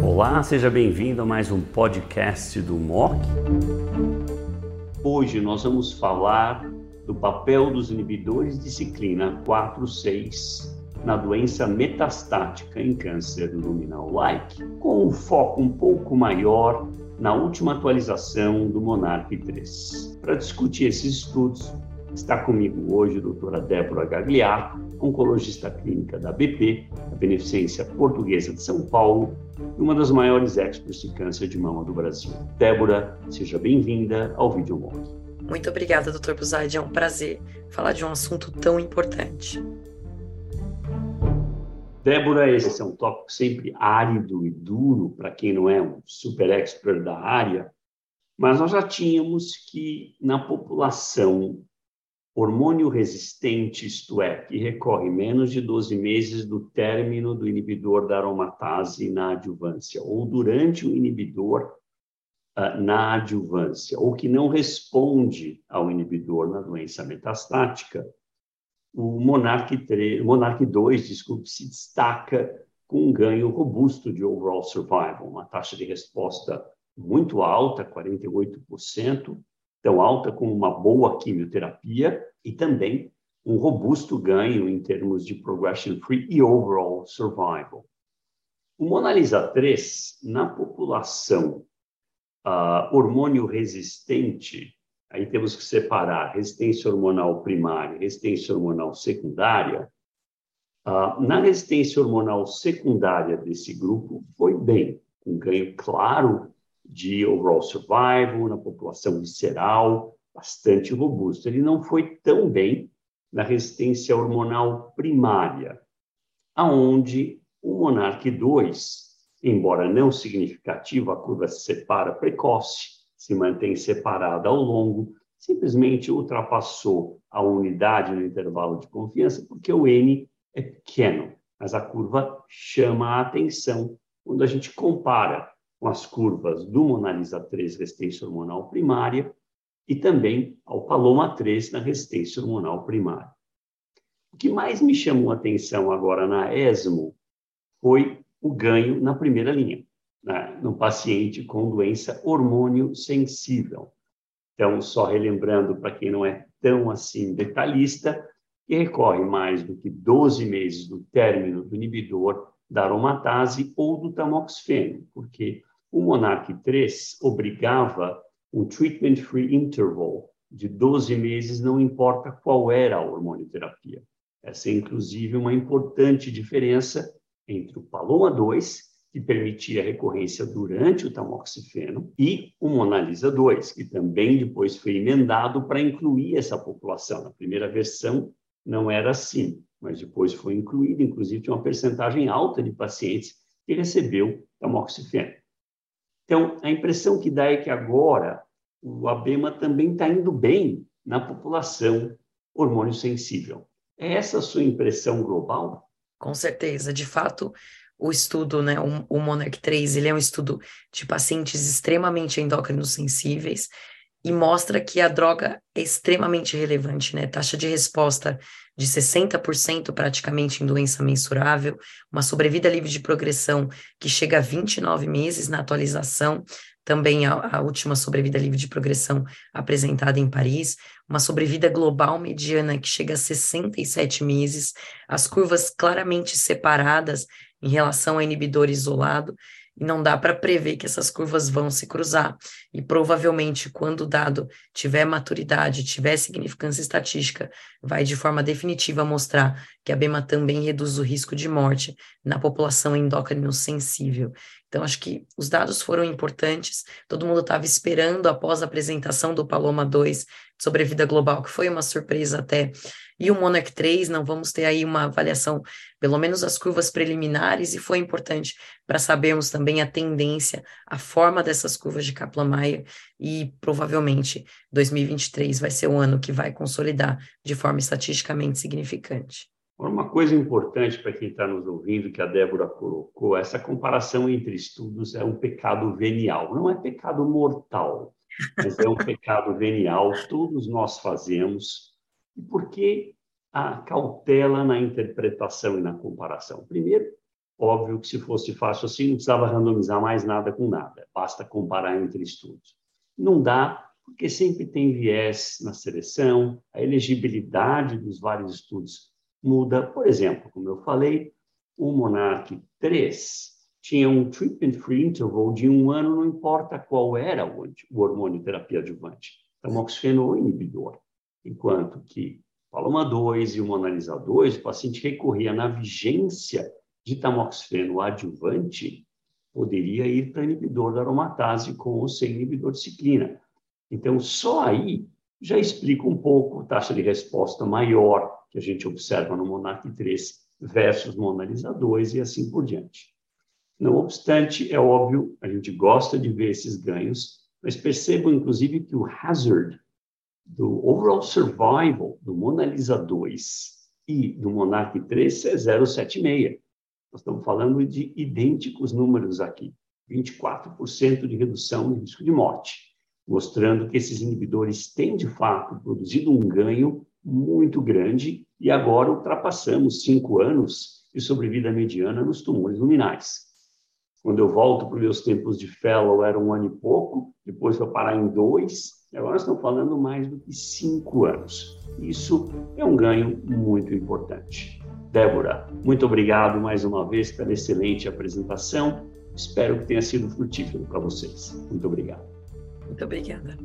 Olá, seja bem-vindo a mais um podcast do MOC. Hoje nós vamos falar do papel dos inibidores de ciclina 4-6 na doença metastática em câncer luminal-like, com um foco um pouco maior na última atualização do Monarch 3. Para discutir esses estudos, está comigo hoje a doutora Débora Gagliato, oncologista clínica da BP, a Beneficência Portuguesa de São Paulo, e uma das maiores experts de câncer de mama do Brasil. Débora, seja bem-vinda ao Vídeo Monk. Muito obrigada, doutor Buzaide. É um prazer falar de um assunto tão importante. Débora, esse é um tópico sempre árido e duro para quem não é um super expert da área, mas nós já tínhamos que na população hormônio resistente, isto é, que recorre menos de 12 meses do término do inibidor da aromatase na adjuvância, ou durante o inibidor uh, na adjuvância, ou que não responde ao inibidor na doença metastática, o Monarch, 3, Monarch 2 desculpe, se destaca com um ganho robusto de overall survival, uma taxa de resposta muito alta, 48%, tão alta como uma boa quimioterapia, e também um robusto ganho em termos de progression free e overall survival. O Monalisa 3, na população uh, hormônio resistente, Aí temos que separar resistência hormonal primária resistência hormonal secundária. Ah, na resistência hormonal secundária desse grupo, foi bem, com ganho claro de overall survival na população visceral, bastante robusto. Ele não foi tão bem na resistência hormonal primária, aonde o Monarch 2, embora não significativo, a curva se separa precoce, se mantém separada ao longo, simplesmente ultrapassou a unidade no intervalo de confiança, porque o N é pequeno, mas a curva chama a atenção quando a gente compara com as curvas do Monalisa 3 resistência hormonal primária e também ao Paloma 3 na resistência hormonal primária. O que mais me chamou a atenção agora na ESMO foi o ganho na primeira linha né, no paciente com doença hormônio sensível. Então, só relembrando para quem não é tão assim detalhista, que recorre mais do que 12 meses do término do inibidor da aromatase ou do tamoxifeno, porque o Monarch 3 obrigava um treatment-free interval de 12 meses, não importa qual era a hormonioterapia. Essa é, inclusive, uma importante diferença entre o Paloma 2 que permitia a recorrência durante o tamoxifeno, e o Monalisa 2, que também depois foi emendado para incluir essa população. Na primeira versão não era assim, mas depois foi incluído, inclusive tinha uma percentagem alta de pacientes que recebeu tamoxifeno. Então, a impressão que dá é que agora o ABEMA também está indo bem na população hormônio sensível. É essa a sua impressão global? Com certeza. De fato, o estudo, né, o, Monarch 3, ele é um estudo de pacientes extremamente endócrinos sensíveis e mostra que a droga é extremamente relevante, né? Taxa de resposta de 60% praticamente em doença mensurável, uma sobrevida livre de progressão que chega a 29 meses na atualização, também a, a, última sobrevida livre de progressão apresentada em Paris, uma sobrevida global mediana que chega a 67 meses, as curvas claramente separadas em relação ao inibidor isolado, e não dá para prever que essas curvas vão se cruzar. E provavelmente, quando o dado tiver maturidade, tiver significância estatística, vai de forma definitiva mostrar que a BEMA também reduz o risco de morte na população endócrino sensível. Então, acho que os dados foram importantes, todo mundo estava esperando após a apresentação do Paloma 2 sobrevida global, que foi uma surpresa até e o Monarch 3, não vamos ter aí uma avaliação, pelo menos as curvas preliminares, e foi importante para sabermos também a tendência, a forma dessas curvas de Kaplan-Meier, e provavelmente 2023 vai ser o ano que vai consolidar de forma estatisticamente significante. Uma coisa importante para quem está nos ouvindo, que a Débora colocou, essa comparação entre estudos é um pecado venial. Não é pecado mortal, mas é um pecado venial. Todos nós fazemos e por que a cautela na interpretação e na comparação? Primeiro, óbvio que se fosse fácil assim, não precisava randomizar mais nada com nada, basta comparar entre estudos. Não dá, porque sempre tem viés na seleção, a elegibilidade dos vários estudos muda. Por exemplo, como eu falei, o Monarch 3 tinha um treatment-free interval de um ano, não importa qual era o, hormônio terapia adjuvante, tamoxifeno inibidor, enquanto que Paloma 2 e o Monalisa 2, o paciente recorria na vigência de tamoxifeno adjuvante, poderia ir para inibidor da aromatase com ou sem inibidor de ciclina. Então, só aí já explica um pouco a taxa de resposta maior que a gente observa no Monarch 3 versus Monalisa 2 e assim por diante. Não obstante, é óbvio, a gente gosta de ver esses ganhos, mas percebam, inclusive, que o hazard do overall survival do Mona Lisa 2 e do Monarch 3 é 0,76. Nós estamos falando de idênticos números aqui. 24% de redução no risco de morte, mostrando que esses inibidores têm, de fato, produzido um ganho muito grande e agora ultrapassamos cinco anos de sobrevida mediana nos tumores luminais. Quando eu volto para os meus tempos de fellow, era um ano e pouco, depois foi parar em dois, agora estamos falando mais do que cinco anos. Isso é um ganho muito importante. Débora, muito obrigado mais uma vez pela excelente apresentação. Espero que tenha sido frutífero para vocês. Muito obrigado. Muito obrigada.